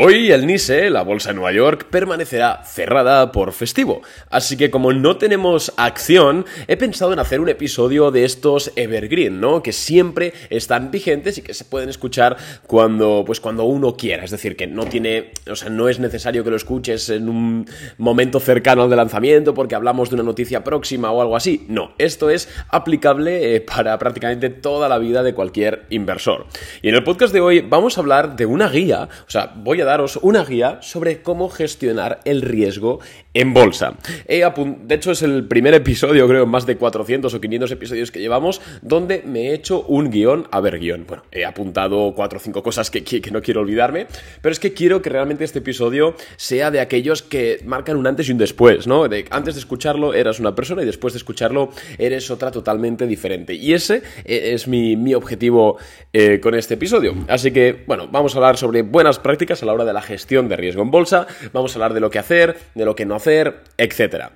Hoy el NISE, la bolsa de Nueva York, permanecerá cerrada por festivo. Así que como no tenemos acción, he pensado en hacer un episodio de estos evergreen, ¿no? Que siempre están vigentes y que se pueden escuchar cuando, pues cuando uno quiera. Es decir, que no tiene, o sea, no es necesario que lo escuches en un momento cercano al de lanzamiento porque hablamos de una noticia próxima o algo así. No, esto es aplicable eh, para prácticamente toda la vida de cualquier inversor. Y en el podcast de hoy vamos a hablar de una guía, o sea, voy a daros una guía sobre cómo gestionar el riesgo en bolsa. de hecho, es el primer episodio, creo, más de 400 o 500 episodios que llevamos, donde me he hecho un guion, a ver, guion. Bueno, he apuntado 4 o 5 cosas que, que, no quiero olvidarme, pero es que quiero que realmente este episodio sea de aquellos que marcan un antes y un después, ¿no? De, antes de escucharlo eras una persona y después de escucharlo eres otra totalmente diferente. Y ese eh, es mi, mi objetivo eh, con este episodio. Así que, bueno, vamos a hablar sobre buenas prácticas a la hora de la gestión de riesgo en bolsa, vamos a hablar de lo que hacer, de lo que no hacer, etcétera.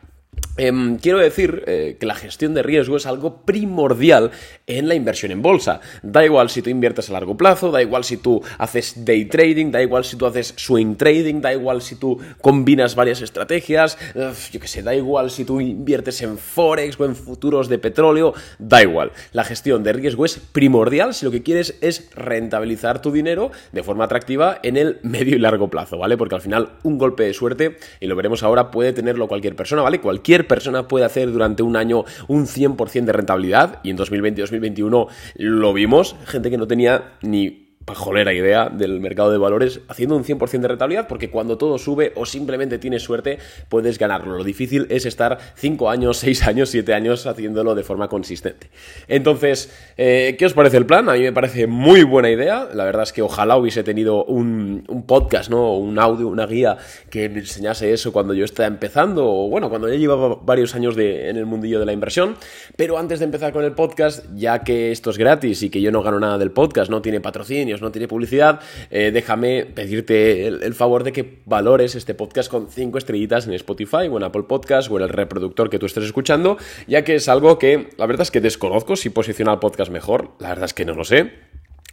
Em, quiero decir eh, que la gestión de riesgo es algo primordial en la inversión en bolsa. Da igual si tú inviertes a largo plazo, da igual si tú haces day trading, da igual si tú haces swing trading, da igual si tú combinas varias estrategias, yo qué sé, da igual si tú inviertes en forex o en futuros de petróleo, da igual. La gestión de riesgo es primordial si lo que quieres es rentabilizar tu dinero de forma atractiva en el medio y largo plazo, ¿vale? Porque al final un golpe de suerte, y lo veremos ahora, puede tenerlo cualquier persona, ¿vale? Cualquier persona puede hacer durante un año un 100% de rentabilidad. Y en 2020-2021 lo vimos, gente que no tenía ni pajolera idea del mercado de valores haciendo un 100% de rentabilidad porque cuando todo sube o simplemente tienes suerte puedes ganarlo. Lo difícil es estar 5 años, 6 años, 7 años haciéndolo de forma consistente. Entonces, eh, ¿qué os parece el plan? A mí me parece muy buena idea. La verdad es que ojalá hubiese tenido un, podcast, ¿no? Un audio, una guía que me enseñase eso cuando yo estaba empezando o bueno, cuando ya llevaba varios años en el mundillo de la inversión. Pero antes de empezar con el podcast, ya que esto es gratis y que yo no gano nada del podcast, no tiene patrocinio, no tiene publicidad, eh, déjame pedirte el, favor de que valores este podcast con 5 estrellitas en Spotify o en Apple Podcast o en el reproductor que tú estés escuchando, ya que es algo que la verdad es que desconozco si posiciona el podcast mejor, la verdad es que no lo sé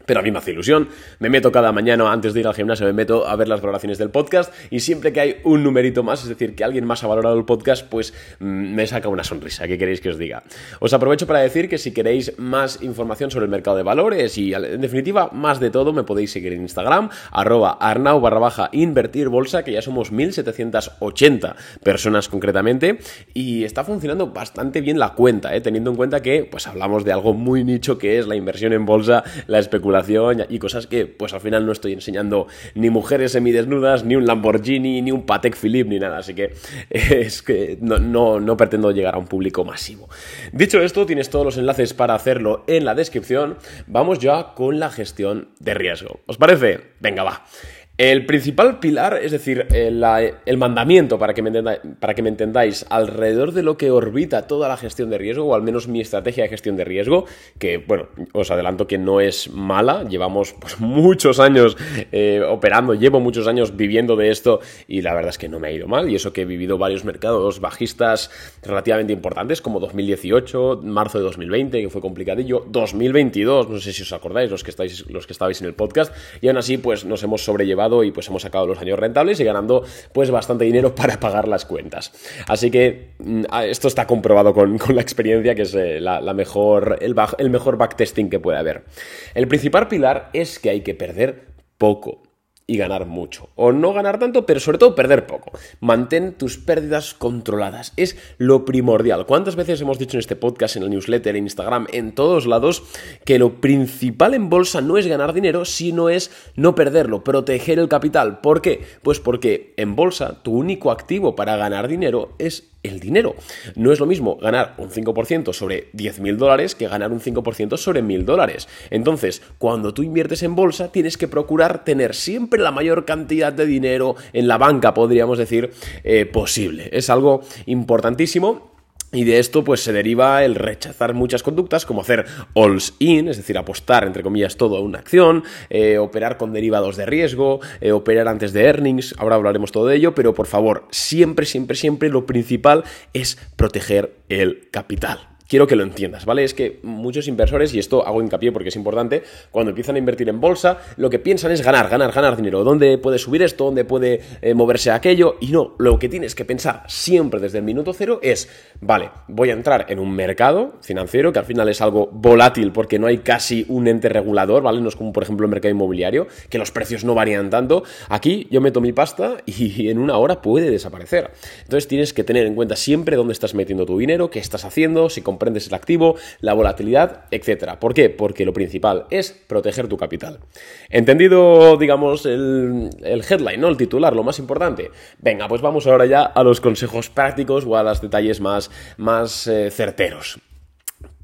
pero a mí me hace ilusión. Me meto cada mañana antes de ir al gimnasio, me meto a ver las valoraciones del podcast y siempre que hay un numerito más, es decir, que alguien más ha valorado el podcast, pues mm, me saca una sonrisa. ¿Qué queréis que os diga? Os aprovecho para decir que si queréis más información sobre el mercado de valores y en definitiva más de todo, me podéis seguir en Instagram, arroba arnau barra baja invertir bolsa, que ya somos 1780 personas concretamente y está funcionando bastante bien la cuenta, ¿eh? teniendo en cuenta que pues hablamos de algo muy nicho que es la inversión en bolsa, la especulación y cosas que pues al final no estoy enseñando ni mujeres semidesnudas, ni un Lamborghini, ni un Patek Philippe, ni nada. Así que es que no, no pretendo llegar a un público masivo. Dicho esto, tienes todos los enlaces para hacerlo en la descripción. Vamos ya con la gestión de riesgo. ¿Os parece? Venga, va. El principal pilar, es decir, el, mandamiento, para que, me para que me entendáis, alrededor de lo que orbita toda la gestión de riesgo, o al menos mi estrategia de gestión de riesgo, que, bueno, os adelanto que no es mala, llevamos pues, muchos años eh, operando, llevo muchos años viviendo de esto y la verdad es que no me ha ido mal, y eso que he vivido varios mercados bajistas relativamente importantes, como 2018, marzo de 2020, que fue complicadillo, 2022, no sé si os acordáis los que, estáis, los que estabais en el podcast, y aún así, pues nos hemos sobrellevado y pues hemos sacado los años rentables y ganando pues bastante dinero para pagar las cuentas. Así que mm, esto está comprobado con, la experiencia que es eh, la, mejor, el, el mejor backtesting que puede haber. El principal pilar es que hay que perder poco y ganar mucho. O no ganar tanto, pero sobre todo perder poco. Mantén tus pérdidas controladas. Es lo primordial. ¿Cuántas veces hemos dicho en este podcast, en el newsletter, en Instagram, en todos lados, que lo principal en bolsa no es ganar dinero, sino es no perderlo, proteger el capital? ¿Por qué? Pues porque en bolsa tu único activo para ganar dinero es el dinero. No es lo mismo ganar un 5% sobre 10.000 dólares que ganar un 5% sobre 1.000 dólares. Entonces, cuando tú inviertes en bolsa, tienes que procurar tener siempre la mayor cantidad de dinero en la banca, podríamos decir, eh, posible. Es algo importantísimo y de esto pues se deriva el rechazar muchas conductas como hacer alls in, es decir, apostar entre comillas todo a una acción, eh, operar con derivados de riesgo, eh, operar antes de earnings, ahora hablaremos todo de ello, pero por favor, siempre, siempre, siempre lo principal es proteger el capital quiero que lo entiendas, ¿vale? Es que muchos inversores, y esto hago hincapié porque es importante, cuando empiezan a invertir en bolsa, lo que piensan es ganar, ganar, ganar dinero. ¿Dónde puede subir esto? ¿Dónde puede eh, moverse aquello? Y no, lo que tienes que pensar siempre desde el minuto cero es, vale, voy a entrar en un mercado financiero que al final es algo volátil porque no hay casi un ente regulador, ¿vale? No es como por ejemplo el mercado inmobiliario, que los precios no varían tanto. Aquí yo meto mi pasta y en una hora puede desaparecer. Entonces tienes que tener en cuenta siempre dónde estás metiendo tu dinero, qué estás haciendo, si comprendes el activo, la volatilidad, etcétera. ¿Por qué? Porque lo principal es proteger tu capital. Entendido, digamos, el, headline, ¿no? El titular, lo más importante. Venga, pues vamos ahora ya a los consejos prácticos o a los detalles más, más eh, certeros.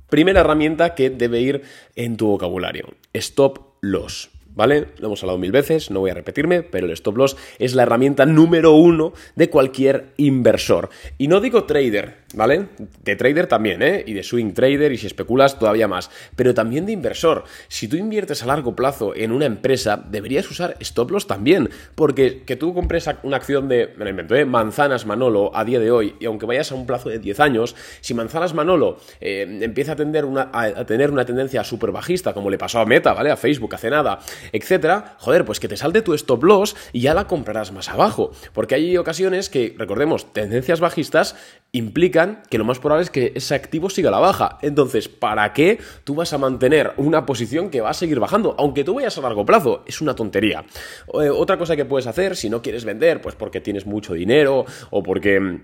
Primera herramienta que debe ir en tu vocabulario. Stop loss. ¿vale? Lo hemos hablado mil veces, no voy a repetirme, pero el stop loss es la herramienta número uno de cualquier inversor. Y no digo trader, ¿vale? De trader también, ¿eh? Y de swing trader y si especulas todavía más. Pero también de inversor. Si tú inviertes a largo plazo en una empresa, deberías usar stop loss también. Porque que tú compres una acción de, me lo invento, ¿eh? Manzanas Manolo a día de hoy, y aunque vayas a un plazo de 10 años, si Manzanas Manolo eh, empieza a, tener una, a, tener una tendencia súper bajista, como le pasó a Meta, ¿vale? A Facebook hace nada, etcétera, joder, pues que te salte tu stop loss y ya la comprarás más abajo. Porque hay ocasiones que, recordemos, tendencias bajistas implican que lo más probable es que ese activo siga la baja. Entonces, ¿para qué tú vas a mantener una posición que va a seguir bajando? Aunque tú vayas a largo plazo, es una tontería. Eh, otra cosa que puedes hacer, si no quieres vender, pues porque tienes mucho dinero o porque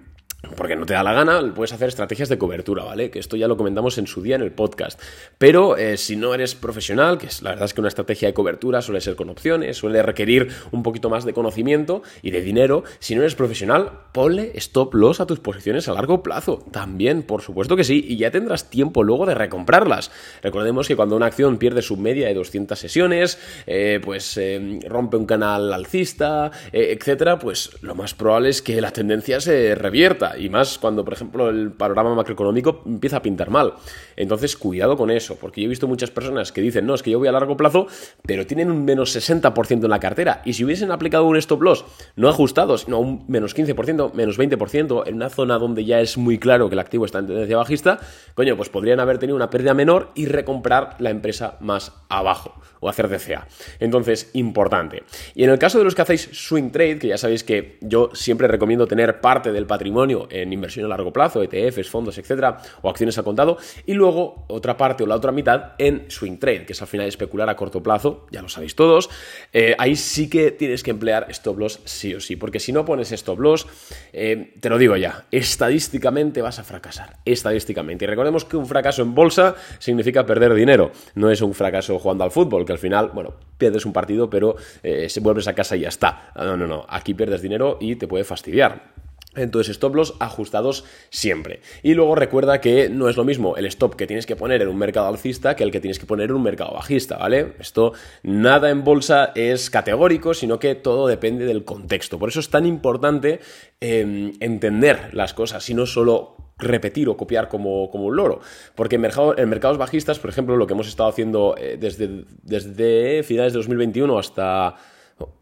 porque no te da la gana, puedes hacer estrategias de cobertura, ¿vale? Que esto ya lo comentamos en su día en el podcast. Pero eh, si no eres profesional, que es la verdad es que una estrategia de cobertura suele ser con opciones, suele requerir un poquito más de conocimiento y de dinero, si no eres profesional, ponle stop loss a tus posiciones a largo plazo. También, por supuesto que sí, y ya tendrás tiempo luego de recomprarlas. Recordemos que cuando una acción pierde su media de 200 sesiones, eh, pues eh, rompe un canal alcista, etcétera, pues lo más probable es que la tendencia se revierta y más cuando, por ejemplo, el panorama macroeconómico empieza a pintar mal. Entonces, cuidado con eso, porque yo he visto muchas personas que dicen, no, es que yo voy a largo plazo, pero tienen un menos 60% en la cartera. Y si hubiesen aplicado un stop loss no ajustado, sino un menos 15%, menos 20%, en una zona donde ya es muy claro que el activo está en tendencia bajista, coño, pues podrían haber tenido una pérdida menor y recomprar la empresa más abajo o hacer DCA. Entonces, importante. Y en el caso de los que hacéis swing trade, que ya sabéis que yo siempre recomiendo tener parte del patrimonio en inversión a largo plazo, ETFs, fondos, etcétera, o acciones a contado, y luego otra parte o la otra mitad en swing trade, que es al final especular a corto plazo, ya lo sabéis todos. Eh, ahí sí que tienes que emplear stop loss sí o sí, porque si no pones stop loss, eh, te lo digo ya, estadísticamente vas a fracasar, estadísticamente. Y recordemos que un fracaso en bolsa significa perder dinero, no es un fracaso jugando al fútbol, que al final, bueno, pierdes un partido, pero eh, se vuelves a casa y ya está. No, no, no, aquí pierdes dinero y te puede fastidiar. Entonces, stop loss ajustados siempre. Y luego recuerda que no es lo mismo el stop que tienes que poner en un mercado alcista que el que tienes que poner en un mercado bajista, ¿vale? Esto nada en bolsa es categórico, sino que todo depende del contexto. Por eso es tan importante em, entender las cosas y no solo repetir o copiar como, como un loro. Porque en, en, mercados bajistas, por ejemplo, lo que hemos estado haciendo eh, desde, desde finales de 2021 hasta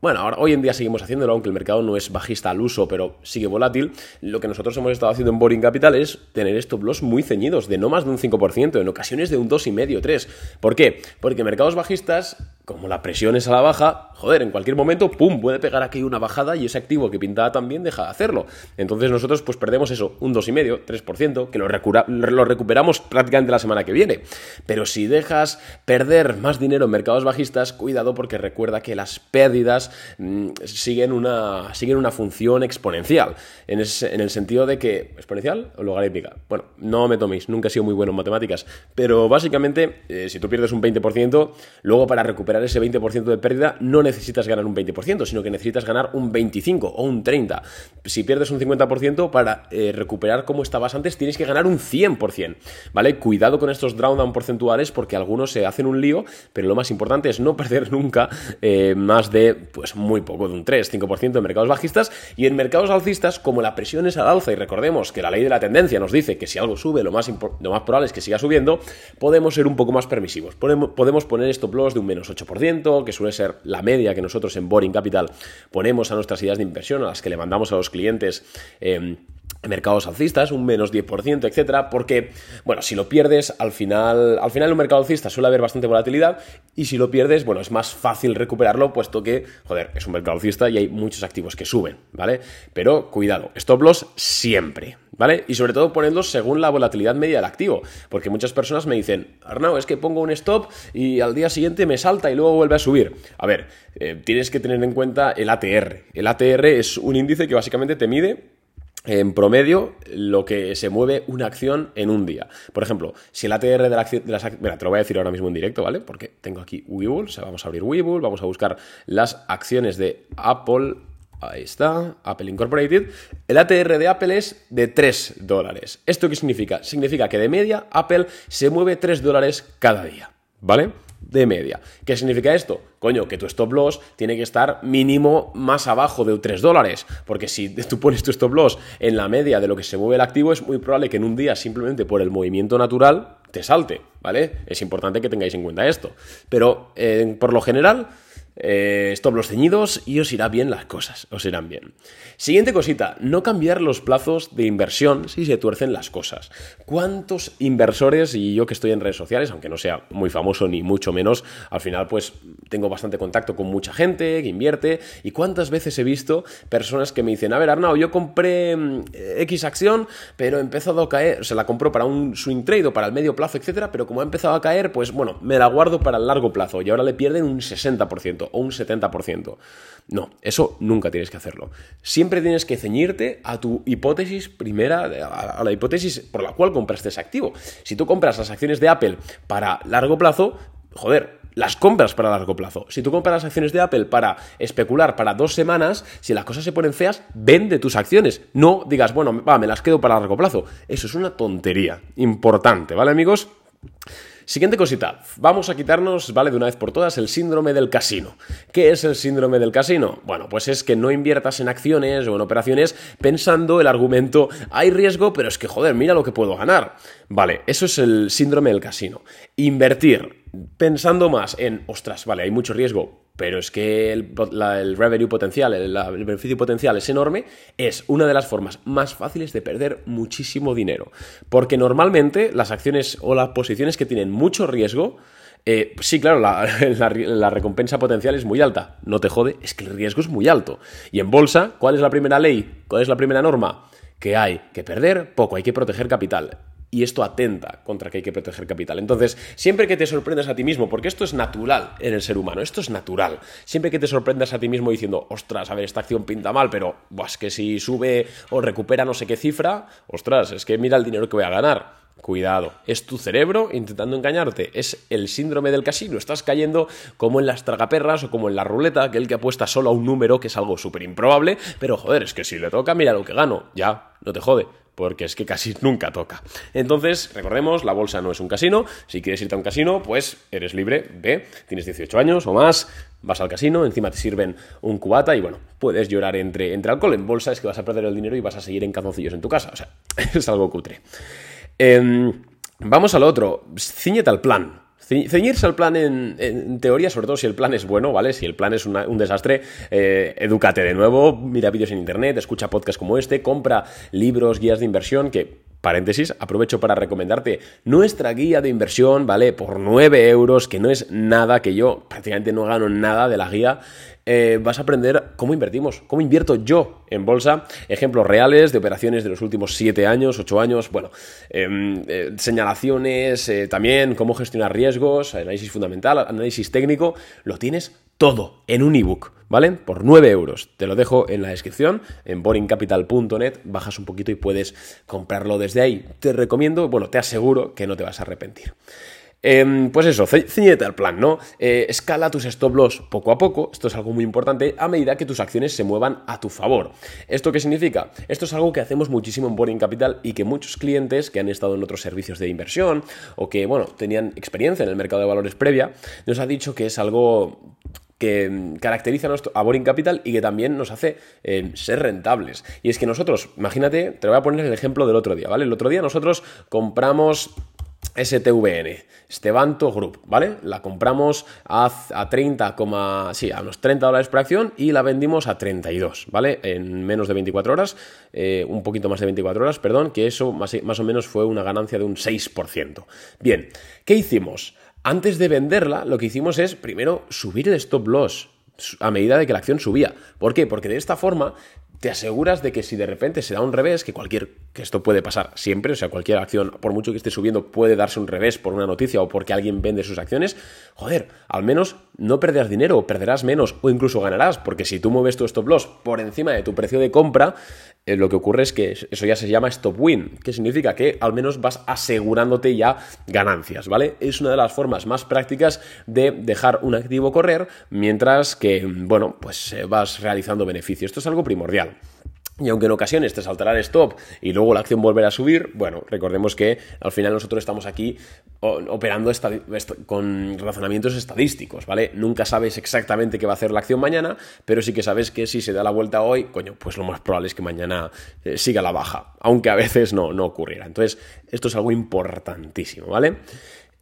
bueno, ahora, hoy en día seguimos haciéndolo, aunque el mercado no es bajista al uso, pero sigue volátil. Lo que nosotros hemos estado haciendo en Boring Capital es tener stop loss muy ceñidos, de no más de un 5%, en ocasiones de un 2,5%, 3%. ¿Por qué? Porque mercados bajistas como la presión es a la baja, joder, en cualquier momento, pum, puede pegar aquí una bajada y ese activo que pintaba también deja de hacerlo. Entonces nosotros pues perdemos eso, un 2,5, 3%, que lo, lo recuperamos prácticamente la semana que viene. Pero si dejas perder más dinero en mercados bajistas, cuidado porque recuerda que las pérdidas mm, siguen, una, siguen una función exponencial. En, el sentido de que, ¿exponencial o logarítmica? Bueno, no me toméis, nunca he sido muy bueno en matemáticas, pero básicamente, eh, si tú pierdes un 20%, luego para recuperar ese 20% de pérdida, no necesitas ganar un 20%, sino que necesitas ganar un 25% o un 30%. Si pierdes un 50%, para eh, recuperar como estabas antes, tienes que ganar un 100%, ¿vale? Cuidado con estos drawdown porcentuales porque algunos se hacen un lío, pero lo más importante es no perder nunca eh, más de, pues muy poco, de un 3, 5% en mercados bajistas y en mercados alcistas, como la presión es al alza y recordemos que la ley de la tendencia nos dice que si algo sube, lo más, lo más probable es que siga subiendo, podemos ser un poco más permisivos. Podemos, podemos poner stop loss de un menos 8%, que suele ser la media que nosotros en Boring Capital ponemos a nuestras ideas de inversión, a las que le mandamos a los clientes. Em, mercados alcistas, un menos 10%, etcétera, porque, bueno, si lo pierdes, al final, al final un mercado alcista suele haber bastante volatilidad, y si lo pierdes, bueno, es más fácil recuperarlo, puesto que, joder, es un mercado alcista y hay muchos activos que suben, ¿vale? Pero cuidado, stop loss siempre, ¿vale? Y sobre todo ponedlos según la volatilidad media del activo, porque muchas personas me dicen, Arnau, es que pongo un stop y al día siguiente me salta y luego vuelve a subir. A ver, eh, tienes que tener en cuenta el ATR. El ATR es un índice que básicamente te mide en promedio lo que se mueve una acción en un día. Por ejemplo, si el ATR de, la las acciones... te lo voy a decir ahora mismo en directo, ¿vale? Porque tengo aquí Webull, o sea, vamos a abrir Webull, vamos a buscar las acciones de Apple, ahí está, Apple Incorporated. El ATR de Apple es de 3 dólares. ¿Esto qué significa? Significa que de media Apple se mueve 3 dólares cada día, ¿vale? De media. ¿Qué significa esto? Coño, que tu stop loss tiene que estar mínimo más abajo de 3 dólares, porque si tú pones tu stop loss en la media de lo que se mueve el activo, es muy probable que en un día simplemente por el movimiento natural te salte, ¿vale? Es importante que tengáis en cuenta esto. Pero eh, por lo general eh, stop los ceñidos y os irá bien las cosas, os irán bien. Siguiente cosita, no cambiar los plazos de inversión si se tuercen las cosas. ¿Cuántos inversores, y yo que estoy en redes sociales, aunque no sea muy famoso ni mucho menos, al final pues tengo bastante contacto con mucha gente que invierte, y cuántas veces he visto personas que me dicen, a ver Arnau, yo compré mm, X acción, pero he empezado a caer, se la compró para un swing trade o para el medio plazo, etcétera, pero como ha empezado a caer, pues bueno, me la guardo para el largo plazo y ahora le pierden un 60% o un 70%. No, eso nunca tienes que hacerlo. Siempre tienes que ceñirte a tu hipótesis primera, a la hipótesis por la cual compraste ese activo. Si tú compras las acciones de Apple para largo plazo, joder, las compras para largo plazo. Si tú compras las acciones de Apple para especular para dos semanas, si las cosas se ponen feas, vende tus acciones. No digas, bueno, va, me las quedo para largo plazo. Eso es una tontería importante, ¿vale, amigos? Siguiente cosita, vamos a quitarnos, vale, de una vez por todas, el síndrome del casino. ¿Qué es el síndrome del casino? Bueno, pues es que no inviertas en acciones o en operaciones pensando el argumento, hay riesgo, pero es que, joder, mira lo que puedo ganar. Vale, eso es el síndrome del casino. Invertir pensando más en, ostras, vale, hay mucho riesgo, pero es que el, revenue potencial, el, el, beneficio potencial es enorme, es una de las formas más fáciles de perder muchísimo dinero. Porque normalmente las acciones o las posiciones que tienen mucho riesgo, eh, sí, claro, la, la, recompensa potencial es muy alta. No te jode, es que el riesgo es muy alto. Y en bolsa, ¿cuál es la primera ley? ¿Cuál es la primera norma? Que hay que perder poco, hay que proteger capital y esto atenta contra que hay que proteger capital. Entonces, siempre que te sorprendas a ti mismo, porque esto es natural en el ser humano, esto es natural, siempre que te sorprendas a ti mismo diciendo, ostras, a ver, esta acción pinta mal, pero es que si sube o recupera no sé qué cifra, ostras, es que mira el dinero que voy a ganar. Cuidado, es tu cerebro intentando engañarte, es el síndrome del casino, estás cayendo como en las tragaperras o como en la ruleta, aquel que apuesta solo a un número que es algo súper improbable, pero joder, es que si le toca, mira lo que gano, ya, no te jode, porque es que casi nunca toca. Entonces, recordemos, la bolsa no es un casino. Si quieres irte a un casino, pues eres libre, ve, tienes 18 años o más, vas al casino, encima te sirven un cubata y bueno, puedes llorar entre, entre alcohol. En bolsa es que vas a perder el dinero y vas a seguir en calzoncillos en tu casa. O sea, es algo cutre. Em, vamos al otro, ciñete al plan. Ceñirse al plan en, teoría, sobre todo si el plan es bueno, ¿vale? Si el plan es un desastre, eh, edúcate de nuevo, mira vídeos en internet, escucha podcasts como este, compra libros, guías de inversión que Paréntesis, aprovecho para recomendarte nuestra guía de inversión, ¿vale? Por 9 euros, que no es nada, que yo prácticamente no gano nada de la guía. Eh, vas a aprender cómo invertimos, cómo invierto yo en bolsa, ejemplos reales de operaciones de los últimos 7 años, 8 años, bueno, em, eh, señalaciones, eh, también cómo gestionar riesgos, análisis fundamental, análisis técnico, lo tienes todo en un ebook, ¿vale? Por 9 euros. Te lo dejo en la descripción, en boringcapital.net, bajas un poquito y puedes comprarlo desde ahí. Te recomiendo, bueno, te aseguro que no te vas a arrepentir. Em, pues eso, ciñete al plan, ¿no? Eh, escala tus stop loss poco a poco, esto es algo muy importante, a medida que tus acciones se muevan a tu favor. ¿Esto qué significa? Esto es algo que hacemos muchísimo en Boring Capital y que muchos clientes que han estado en otros servicios de inversión o que, bueno, tenían experiencia en el mercado de valores previa, nos ha dicho que es algo que mm, caracteriza a Boring Capital y que también nos hace eh, ser rentables. Y es que nosotros, imagínate, te voy a poner el ejemplo del otro día, ¿vale? El otro día nosotros compramos STVN, Stevanto Group, ¿vale? La compramos a, a 30, sí, a unos 30 dólares por acción y la vendimos a 32, ¿vale? En menos de 24 horas, eh, un poquito más de 24 horas, perdón, que eso más, más o menos fue una ganancia de un 6%. Bien, ¿qué hicimos? Antes de venderla, lo que hicimos es primero subir el stop loss a medida de que la acción subía. ¿Por qué? Porque de esta forma te aseguras de que si de repente se da un revés, que cualquier, que esto puede pasar siempre, o sea, cualquier acción, por mucho que esté subiendo, puede darse un revés por una noticia o porque alguien vende sus acciones, joder, al menos no perderás dinero, perderás menos, o incluso ganarás, porque si tú mueves tu stop loss por encima de tu precio de compra, eh, lo que ocurre es que eso ya se llama stop win, que significa que al menos vas asegurándote ya ganancias, ¿vale? Es una de las formas más prácticas de dejar un activo correr mientras que, bueno, pues eh, vas realizando beneficios. Esto es algo primordial. Y aunque en ocasiones te saltará el stop y luego la acción volverá a subir, bueno, recordemos que al final nosotros estamos aquí operando con razonamientos estadísticos, ¿vale? Nunca sabes exactamente qué va a hacer la acción mañana, pero sí que sabes que si se da la vuelta hoy, coño, pues lo más probable es que mañana eh, siga la baja, aunque a veces no, no ocurriera. Entonces, esto es algo importantísimo, ¿vale?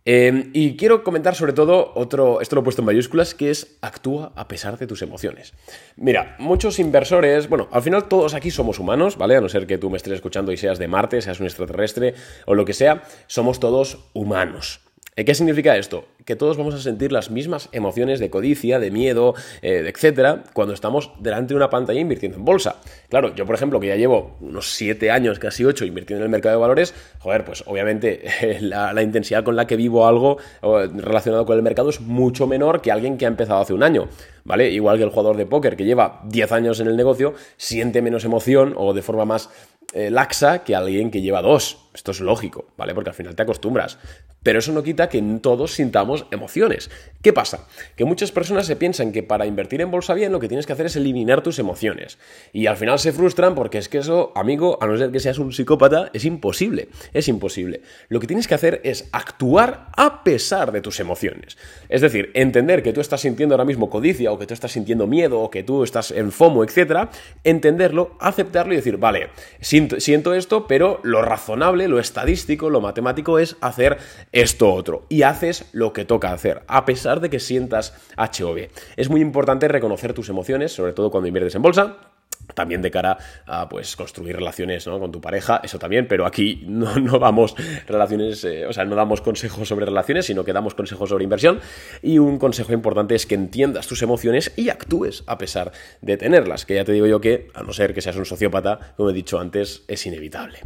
Em, y quiero comentar sobre todo otro, esto lo he puesto en mayúsculas, que es actúa a pesar de tus emociones. Mira, muchos inversores, bueno, al final todos aquí somos humanos, ¿vale? A no ser que tú me estés escuchando y seas de Marte, seas un extraterrestre o lo que sea, somos todos humanos. ¿Qué significa esto? Que todos vamos a sentir las mismas emociones de codicia, de miedo, eh, etcétera, cuando estamos delante de una pantalla invirtiendo en bolsa. Claro, yo por ejemplo, que ya llevo unos 7 años, casi 8, invirtiendo en el mercado de valores, joder, pues obviamente la, la, intensidad con la que vivo algo relacionado con el mercado es mucho menor que alguien que ha empezado hace un año, ¿vale? Igual que el jugador de póker que lleva 10 años en el negocio, siente menos emoción o de forma más eh, laxa que alguien que lleva dos. Esto es lógico, ¿vale? Porque al final te acostumbras. Pero eso no quita que todos sintamos emociones. ¿Qué pasa? Que muchas personas se piensan que para invertir en bolsa bien lo que tienes que hacer es eliminar tus emociones. Y al final se frustran porque es que eso, amigo, a no ser que seas un psicópata, es imposible. Es imposible. Lo que tienes que hacer es actuar a pesar de tus emociones. Es decir, entender que tú estás sintiendo ahora mismo codicia o que tú estás sintiendo miedo o que tú estás en FOMO, etc. Entenderlo, aceptarlo y decir, vale, siento, siento esto, pero lo razonable, lo estadístico, lo matemático es hacer esto otro. Y haces lo que toca hacer, a pesar de que sientas HOV. Es muy importante reconocer tus emociones, sobre todo cuando inviertes en bolsa, también de cara a pues construir relaciones con tu pareja, eso también, pero aquí no, damos relaciones, eh, o sea, no damos consejos sobre relaciones, sino que damos consejos sobre inversión. Y un consejo importante es que entiendas tus emociones y actúes a pesar de tenerlas, que ya te digo yo que, a no ser que seas un sociópata, como he dicho antes, es inevitable.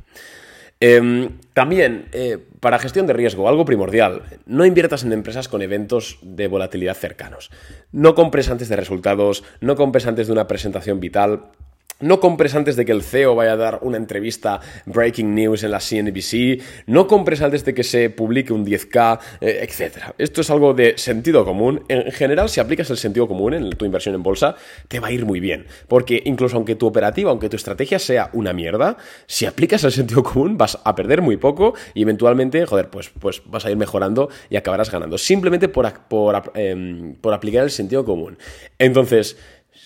Em, también, eh, para gestión de riesgo, algo primordial, no inviertas en empresas con eventos de volatilidad cercanos. No compres antes de resultados, no compres antes de una presentación vital, no compres antes de que el CEO vaya a dar una entrevista breaking news en la CNBC. No compres antes de que se publique un 10K, eh, etc. Esto es algo de sentido común. En general, si aplicas el sentido común en tu inversión en bolsa, te va a ir muy bien. Porque incluso aunque tu operativa, aunque tu estrategia sea una mierda, si aplicas el sentido común vas a perder muy poco y eventualmente, joder, pues, pues vas a ir mejorando y acabarás ganando. Simplemente por, por, em, por aplicar el sentido común. Entonces,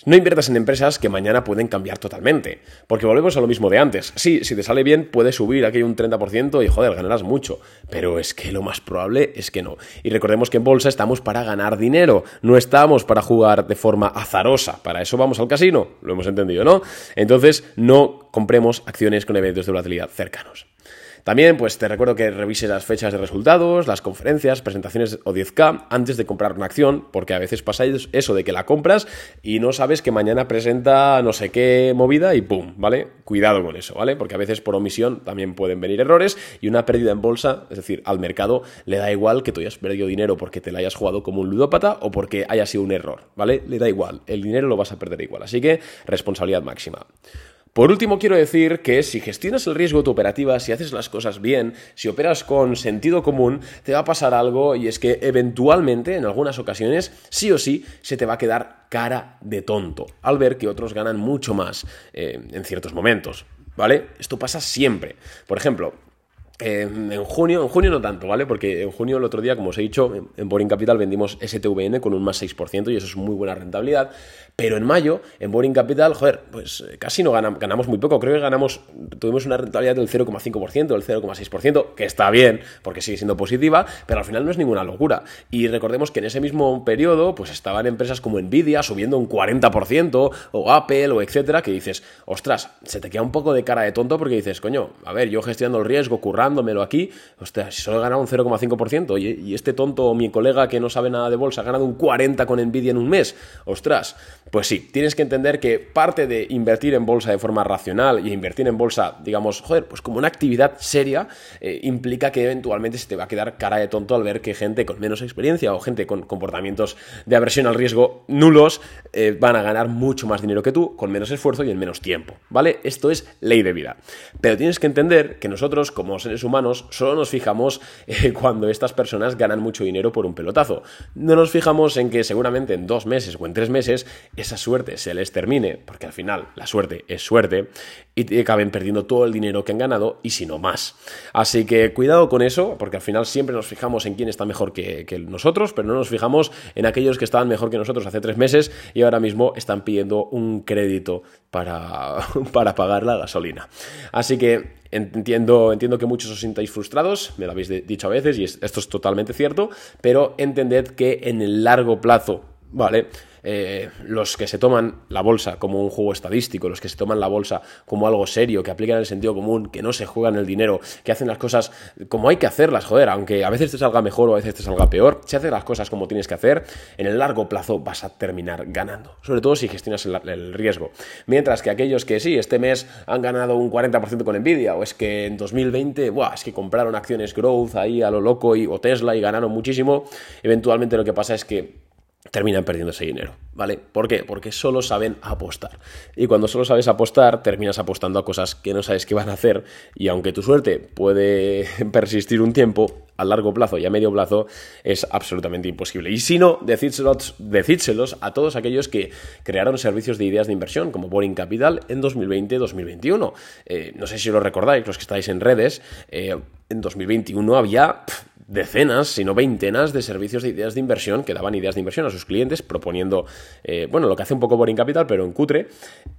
no inviertas en empresas que mañana pueden cambiar totalmente, porque volvemos a lo mismo de antes. Sí, si te sale bien, puedes subir aquí un 30% y joder, ganarás mucho, pero es que lo más probable es que no. Y recordemos que en bolsa estamos para ganar dinero, no estamos para jugar de forma azarosa, para eso vamos al casino, lo hemos entendido, ¿no? Entonces, no compremos acciones con eventos de volatilidad cercanos. También, pues te recuerdo que revises las fechas de resultados, las conferencias, presentaciones o 10K antes de comprar una acción, porque a veces pasa eso de que la compras y no sabes que mañana presenta no sé qué movida y ¡pum! ¿Vale? Cuidado con eso, ¿vale? Porque a veces por omisión también pueden venir errores y una pérdida en bolsa, es decir, al mercado le da igual que tú hayas perdido dinero porque te la hayas jugado como un ludópata o porque haya sido un error, ¿vale? Le da igual, el dinero lo vas a perder igual. Así que responsabilidad máxima. Por último, quiero decir que si gestionas el riesgo de tu operativa, si haces las cosas bien, si operas con sentido común, te va a pasar algo y es que eventualmente, en algunas ocasiones, sí o sí, se te va a quedar cara de tonto al ver que otros ganan mucho más eh, en ciertos momentos. ¿Vale? Esto pasa siempre. Por ejemplo, en junio, en junio no tanto, ¿vale? Porque en junio el otro día, como os he dicho, en Boring Capital vendimos STVN con un más 6% y eso es muy buena rentabilidad. Pero en mayo, en Boring Capital, joder, pues eh, casi no ganamos, ganamos muy poco. Creo que ganamos, tuvimos una rentabilidad del 0,5%, del 0,6%, que está bien, porque sigue siendo positiva, pero al final no es ninguna locura. Y recordemos que en ese mismo periodo, pues estaban empresas como Nvidia subiendo un 40%, o Apple, o etcétera, que dices, ostras, se te queda un poco de cara de tonto porque dices, coño, a ver, yo gestionando el riesgo, currándomelo aquí, ostras, si solo he ganado un 0,5%, y, y este tonto, mi colega que no sabe nada de bolsa, ha ganado un 40% con Nvidia en un mes, ostras, pues sí, tienes que entender que parte de invertir en bolsa de forma racional y invertir en bolsa, digamos, joder, pues como una actividad seria, eh, implica que eventualmente se te va a quedar cara de tonto al ver que gente con menos experiencia o gente con comportamientos de aversión al riesgo nulos eh, van a ganar mucho más dinero que tú con menos esfuerzo y en menos tiempo, ¿vale? Esto es ley de vida. Pero tienes que entender que nosotros, como seres humanos, solo nos fijamos eh, cuando estas personas ganan mucho dinero por un pelotazo. No nos fijamos en que seguramente en dos meses o en tres meses esa suerte se les termine, porque al final la suerte es suerte, y acaben perdiendo todo el dinero que han ganado y si no más. Así que cuidado con eso, porque al final siempre nos fijamos en quién está mejor que, nosotros, pero no nos fijamos en aquellos que estaban mejor que nosotros hace tres meses y ahora mismo están pidiendo un crédito para, para pagar la gasolina. Así que Entiendo, entiendo que muchos os sintáis frustrados, me lo habéis dicho a veces y esto es totalmente cierto, pero entended que en el largo plazo, ¿vale? Eh, los que se toman la bolsa como un juego estadístico, los que se toman la bolsa como algo serio, que aplican el sentido común, que no se juegan el dinero, que hacen las cosas como hay que hacerlas, joder, aunque a veces te salga mejor o a veces te salga peor, si haces las cosas como tienes que hacer, en el largo plazo vas a terminar ganando, sobre todo si gestionas el, riesgo. Mientras que aquellos que sí, este mes han ganado un 40% con Nvidia, o es que en 2020, buah, es que compraron acciones growth ahí a lo loco y, o Tesla y ganaron muchísimo, eventualmente lo que pasa es que terminan perdiendo ese dinero, ¿vale? ¿Por qué? Porque solo saben apostar. Y cuando solo sabes apostar, terminas apostando a cosas que no sabes qué van a hacer y aunque tu suerte puede persistir un tiempo, a largo plazo y a medio plazo es absolutamente imposible. Y si no, decídselos, a todos aquellos que crearon servicios de ideas de inversión como Boring Capital en 2020-2021. Eh, no sé si lo recordáis, los que estáis en redes, eh, en 2021 había decenas, sino veintenas de servicios de ideas de inversión que daban ideas de inversión a sus clientes, proponiendo, eh, bueno, lo que hace un poco Boring Capital, pero en cutre,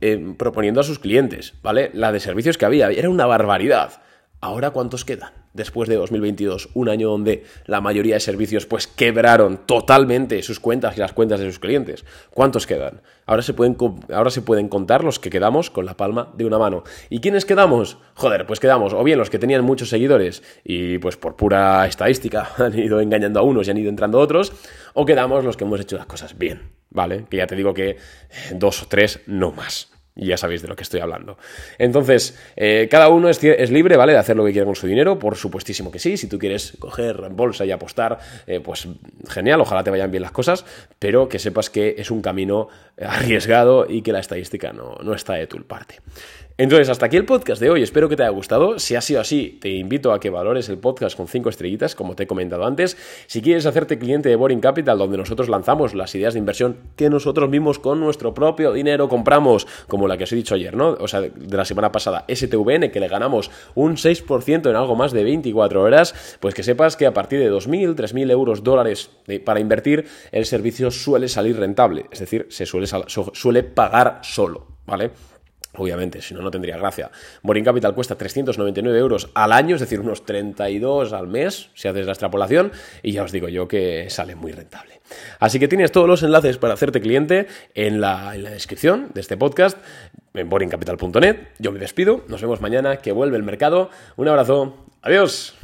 eh, proponiendo a sus clientes, ¿vale? La de servicios que había, era una barbaridad. Ahora, ¿cuántos quedan? Después de 2022, un año donde la mayoría de servicios pues quebraron totalmente sus cuentas y las cuentas de sus clientes. ¿Cuántos quedan? Ahora se pueden, ahora se pueden contar los que quedamos con la palma de una mano. ¿Y quiénes quedamos? Joder, pues quedamos o bien los que tenían muchos seguidores y pues por pura estadística han ido engañando a unos y han ido entrando a otros, o quedamos los que hemos hecho las cosas bien, ¿vale? Que ya te digo que dos o tres no más. Ya sabéis de lo que estoy hablando. Entonces, eh, cada uno es, libre, ¿vale? De hacer lo que quiera con su dinero, por supuestísimo que sí. Si tú quieres coger en bolsa y apostar, eh, pues genial, ojalá te vayan bien las cosas, pero que sepas que es un camino arriesgado y que la estadística no, no está de tu parte. Entonces, hasta aquí el podcast de hoy. Espero que te haya gustado. Si ha sido así, te invito a que valores el podcast con 5 estrellitas, como te he comentado antes. Si quieres hacerte cliente de Boring Capital, donde nosotros lanzamos las ideas de inversión que nosotros mismos con nuestro propio dinero compramos, como la que os he dicho ayer, ¿no? O sea, de la semana pasada, STVN, que le ganamos un 6% en algo más de 24 horas, pues que sepas que a partir de 2.000, 3.000 euros dólares para invertir, el servicio suele salir rentable. Es decir, se suele, suele pagar solo, ¿vale? Obviamente, si no, no tendría gracia. Boring Capital cuesta 399 euros al año, es decir, unos 32 al mes, si haces la extrapolación, y ya os digo yo que sale muy rentable. Así que tienes todos los enlaces para hacerte cliente en la, en la descripción de este podcast, en boringcapital.net. Yo me despido, nos vemos mañana, que vuelve el mercado. Un abrazo, adiós.